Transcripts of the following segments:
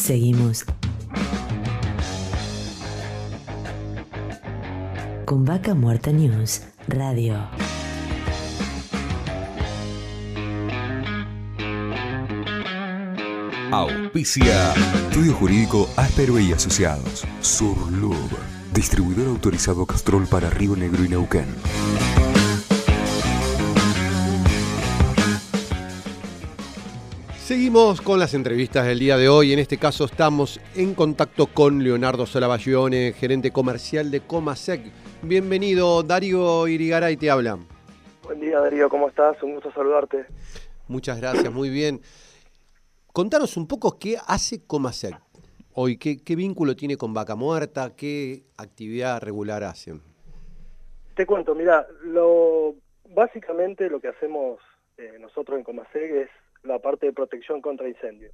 Seguimos con Vaca Muerta News Radio. Auspicia. Estudio Jurídico Áspero y Asociados. Surlub. Distribuidor autorizado Castrol para Río Negro y Neuquén. Seguimos con las entrevistas del día de hoy. En este caso estamos en contacto con Leonardo Solabayone, gerente comercial de Comasec. Bienvenido, Darío Irigaray te habla. Buen día, Darío, ¿cómo estás? Un gusto saludarte. Muchas gracias, muy bien. Contanos un poco qué hace Comasec hoy, qué, qué vínculo tiene con Vaca Muerta, qué actividad regular hacen. Te cuento, mira, lo, básicamente lo que hacemos eh, nosotros en Comasec es la parte de protección contra incendio.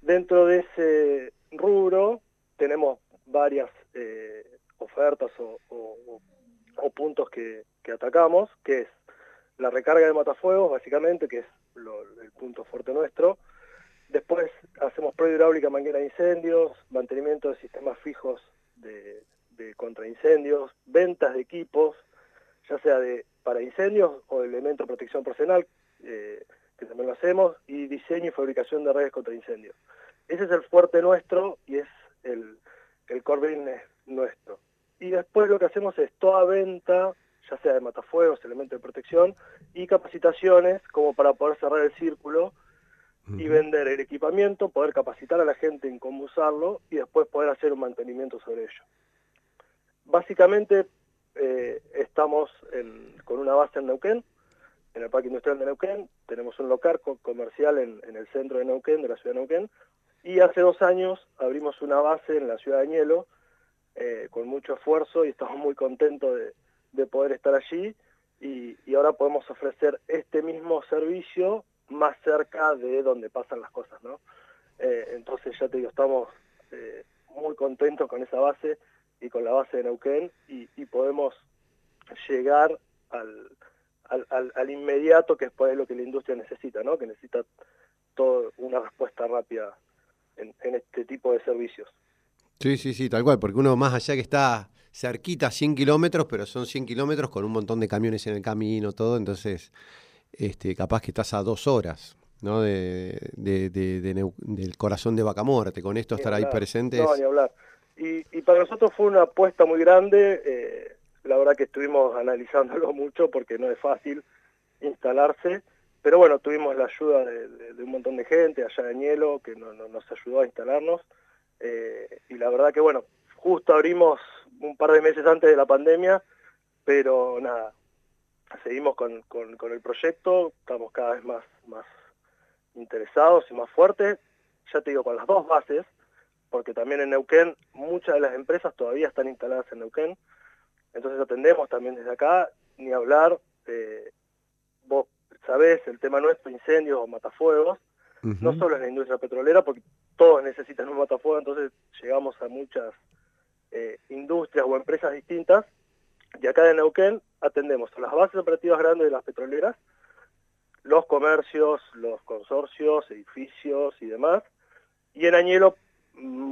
Dentro de ese rubro tenemos varias eh, ofertas o, puntos que, atacamos, que es la recarga de matafuegos, básicamente, que es el punto fuerte nuestro. Después hacemos prueba hidráulica manguera de incendios, mantenimiento de sistemas fijos de, de contraincendios, ventas de equipos, ya sea de para incendios o de elemento de protección personal, eh, que también lo hacemos, y diseño y fabricación de redes contra incendios. Ese es el fuerte nuestro y es el, el core business nuestro. Y después lo que hacemos es toda venta, ya sea de matafuegos, elementos de protección, y capacitaciones como para poder cerrar el círculo y vender el equipamiento, poder capacitar a la gente en cómo usarlo y después poder hacer un mantenimiento sobre ello. Básicamente eh, estamos con una base en Neuquén, en el Parque Industrial de Neuquén, tenemos un local comercial en, el centro de Neuquén, de la ciudad de Neuquén, y hace dos años abrimos una base en la ciudad de Añelo, eh, con mucho esfuerzo y estamos muy contentos de, poder estar allí. Y, ahora podemos ofrecer este mismo servicio más cerca de donde pasan las cosas, ¿no? Eh, entonces ya te digo, estamos eh, muy contentos con esa base y con la base de Neuquén y, y podemos llegar al, al, inmediato, que es por lo que la industria necesita, ¿no? que necesita toda una respuesta rápida en, este tipo de servicios. Sí, sí, sí, tal cual, porque uno más allá que está cerquita, 100 kilómetros, pero son 100 kilómetros con un montón de camiones en el camino, todo, entonces este, capaz que estás a dos horas. ¿no? De, del corazón de Vaca Muerte, con esto estar ahí presentes. No, ni hablar. Y, y, para nosotros fue una apuesta muy grande, eh, la verdad que estuvimos analizándolo mucho porque no es fácil instalarse, pero bueno, tuvimos la ayuda de, un montón de gente allá de Nielo que nos ayudó a instalarnos eh, y la verdad que bueno, justo abrimos un par de meses antes de la pandemia, pero nada, seguimos con, el proyecto, estamos cada vez más, más interesados y más fuertes, ya te digo, con las dos bases, porque también en Neuquén muchas de las empresas todavía están instaladas en Neuquén, entonces atendemos también desde acá, ni hablar, eh, vos sabés el tema nuestro, incendios o matafuegos, no solo en la industria petrolera, porque todos necesitan un matafuego, entonces llegamos a muchas eh, industrias o empresas distintas, y acá en Neuquén atendemos a las bases operativas grandes de las petroleras, los comercios, los consorcios, edificios y demás, y en Añelo,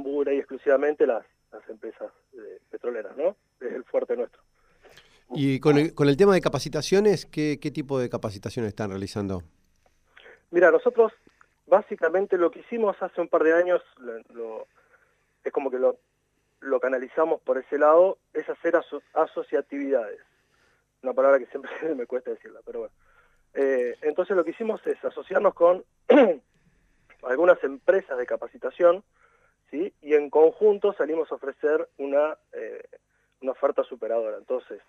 pura y exclusivamente las, las empresas eh, petroleras, ¿no? Es el fuerte nuestro. Y con el, con el tema de capacitaciones, ¿qué, tipo de capacitaciones están realizando? Mira, nosotros básicamente lo que hicimos hace un par de años, es como que lo, lo canalizamos por ese lado, es hacer asociatividades. Una palabra que siempre me cuesta decirla, pero bueno. Eh, entonces lo que hicimos es asociarnos con algunas empresas de capacitación, y en conjunto salimos a ofrecer una, eh, oferta superadora. Entonces,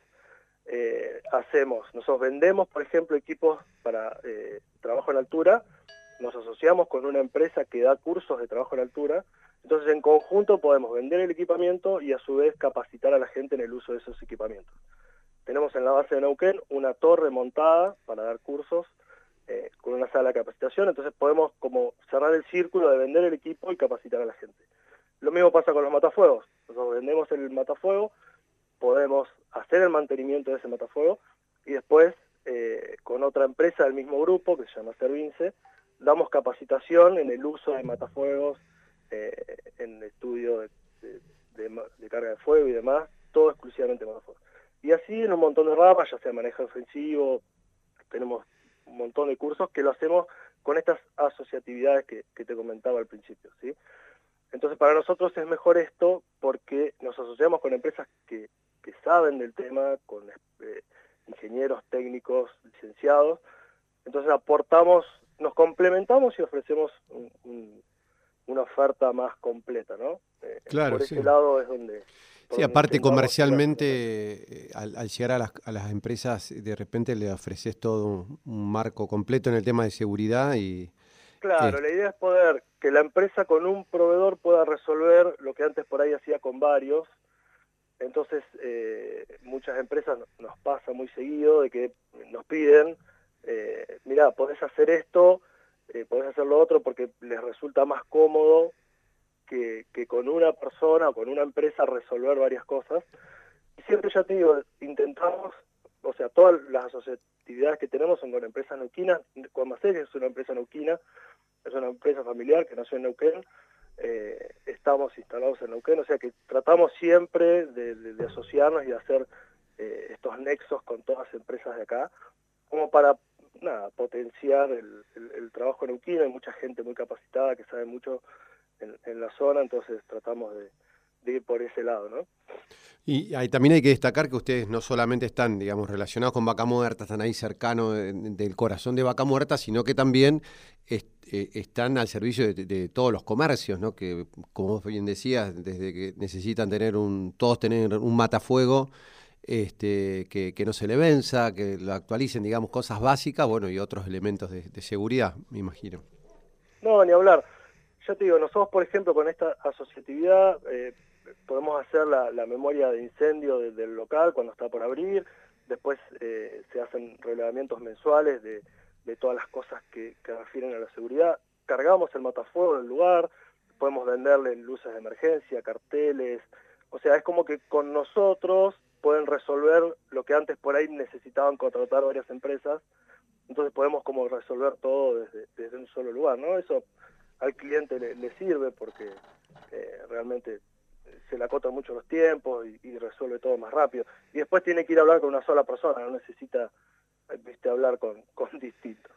eh, hacemos, nosotros vendemos, por ejemplo, equipos para eh, trabajo en altura, nos asociamos con una empresa que da cursos de trabajo en altura, entonces en conjunto podemos vender el equipamiento y a su vez capacitar a la gente en el uso de esos equipamientos. Tenemos en la base de Neuquén una torre montada para dar cursos con una sala de capacitación, entonces podemos como cerrar el círculo de vender el equipo y capacitar a la gente. Lo mismo pasa con los matafuegos. Nosotros vendemos el matafuego, podemos hacer el mantenimiento de ese matafuego y después eh, con otra empresa del mismo grupo que se llama Servince, damos capacitación en el uso de matafuegos, eh, en estudio de, carga de fuego y demás, todo exclusivamente matafuego. Y así en un montón de ramas, ya sea manejo ofensivo, tenemos un montón de cursos que lo hacemos con estas asociatividades que, te comentaba al principio. ¿sí? Entonces para nosotros es mejor esto porque nos asociamos con empresas que, saben del tema, con eh, ingenieros técnicos, licenciados, entonces aportamos, nos complementamos y ofrecemos una oferta más completa, ¿no? Eh, claro, por ese lado es donde... Sí, aparte comercialmente, eh, al, llegar a las, empresas, de repente le ofreces todo un, marco completo en el tema de seguridad y... Claro, la idea es poder que la empresa con un proveedor pueda resolver lo que antes por ahí hacía con varios. Entonces, eh, muchas empresas nos pasa muy seguido de que nos piden eh, mira, podés hacer esto, eh, podés hacer lo otro porque les resulta más cómodo que, con una persona o con una empresa resolver varias cosas. Y siempre ya te digo, intentamos, o sea, todas las asociatividades que tenemos son con empresas neuquinas, Comasec es una empresa neuquina, es una empresa familiar que nació en Neuquén, eh, estamos instalados en Neuquén, o sea que tratamos siempre de, asociarnos y de hacer eh, estos nexos con todas las empresas de acá, como para nada, potenciar el, trabajo en Neuquén, hay mucha gente muy capacitada que sabe mucho en, la zona, entonces tratamos de, ir por ese lado, ¿no? Y también hay que destacar que ustedes no solamente están, digamos, relacionados con Vaca Muerta, están ahí cercanos del corazón de Vaca Muerta, sino que también eh, están al servicio de, todos los comercios, ¿no? Que, como bien decías, desde que necesitan tener un, todos tener un matafuego, este, que, no se le venza, que lo actualicen, digamos, cosas básicas, bueno, y otros elementos de, seguridad, me imagino. No, ni hablar. Ya te digo, nosotros, por ejemplo, con esta asociatividad eh, podemos hacer la, memoria de incendio del local cuando está por abrir, después eh, se hacen relevamientos mensuales de, todas las cosas que, que, refieren a la seguridad, cargamos el matafuego del lugar, podemos venderle luces de emergencia, carteles, o sea, es como que con nosotros pueden resolver lo que antes por ahí necesitaban contratar varias empresas, entonces podemos como resolver todo desde, un solo lugar, ¿no? Eso al cliente le, sirve porque eh, realmente se le acotan mucho los tiempos y, resuelve todo más rápido. Y después tiene que ir a hablar con una sola persona, no necesita viste, hablar con, con distintos.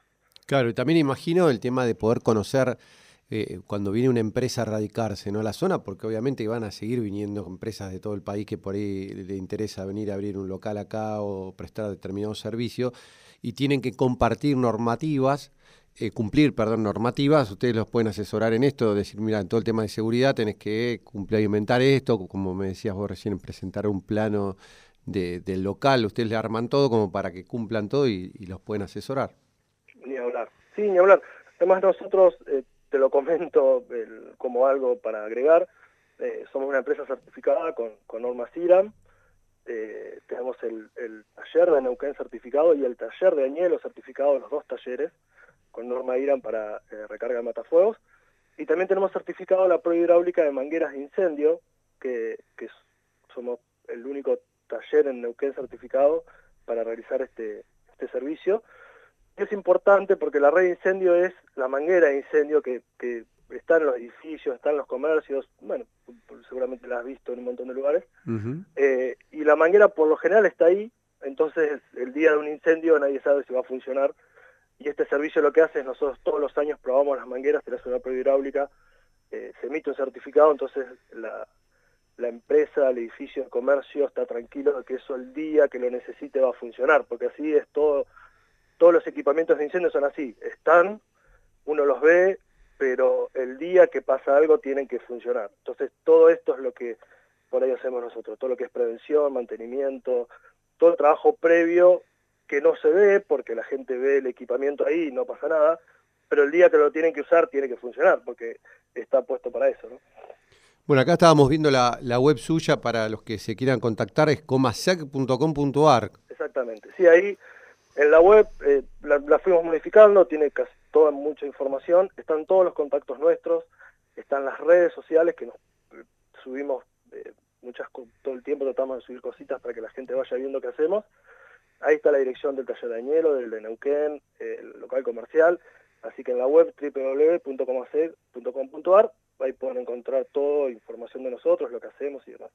Claro, y también imagino el tema de poder conocer eh, cuando viene una empresa a radicarse ¿no? a la zona, porque obviamente van a seguir viniendo empresas de todo el país que por ahí le interesa venir a abrir un local acá o prestar determinados servicios, y tienen que compartir normativas, eh, cumplir, perdón, normativas, ustedes los pueden asesorar en esto, decir, mira, en todo el tema de seguridad tenés que cumplir, inventar esto, como me decías vos recién, presentar un plano del local, ustedes le arman todo como para que cumplan todo y, los pueden asesorar. Ni hablar, sí, ni hablar. Además nosotros eh, te lo comento como algo para agregar. Eh, somos una empresa certificada con, normas IRAM. Eh, tenemos el, taller de Neuquén certificado y el taller de Añelo certificado, los dos talleres, con norma IRAM para eh, recarga de matafuegos. Y también tenemos certificado la prueba hidráulica de mangueras de incendio, que, que somos el único taller en Neuquén certificado para realizar este, este servicio. Es importante porque la red de incendio es la manguera de incendio que, está en los edificios, está en los comercios, bueno, seguramente la has visto en un montón de lugares, eh, y la manguera por lo general está ahí, entonces el día de un incendio nadie sabe si va a funcionar, y este servicio lo que hace es nosotros todos los años probamos las mangueras, hace una prueba hidráulica, eh, se emite un certificado, entonces la, la empresa, el edificio, el comercio está tranquilo de que eso el día que lo necesite va a funcionar, porque así es todo todos los equipamientos de incendio son así, están, uno los ve, pero el día que pasa algo tienen que funcionar. Entonces todo esto es lo que por ahí hacemos nosotros, todo lo que es prevención, mantenimiento, todo el trabajo previo que no se ve porque la gente ve el equipamiento ahí y no pasa nada, pero el día que lo tienen que usar tiene que funcionar porque está puesto para eso. Bueno, acá estábamos viendo la, web suya para los que se quieran contactar, es comasec.com.ar. Exactamente, sí, ahí en la web eh, la, fuimos modificando, tiene casi toda mucha información, están todos los contactos nuestros, están las redes sociales que nos eh, subimos eh, muchas todo el tiempo tratamos de subir cositas para que la gente vaya viendo qué hacemos. Ahí está la dirección del taller de Añelo, del de Neuquén, el local comercial, así que en la web www.comacer.com.ar ahí pueden encontrar todo, información de nosotros, lo que hacemos y demás.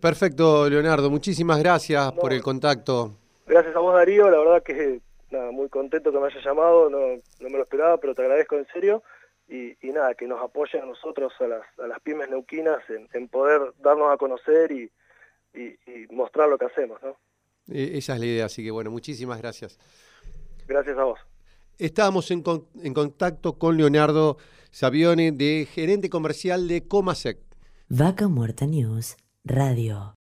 Perfecto, Leonardo. Muchísimas gracias por el contacto. Gracias a vos, Darío. La verdad que nada, muy contento que me hayas llamado. No, no me lo esperaba, pero te agradezco en serio. Y, nada, que nos apoyen a nosotros, a las, a las pymes neuquinas, en, poder darnos a conocer y, mostrar lo que hacemos. ¿no? E, esa es la idea, así que bueno, muchísimas gracias. Gracias a vos. Estábamos en, en contacto con Leonardo Savione, de gerente comercial de Comasec. Vaca Muerta News Radio.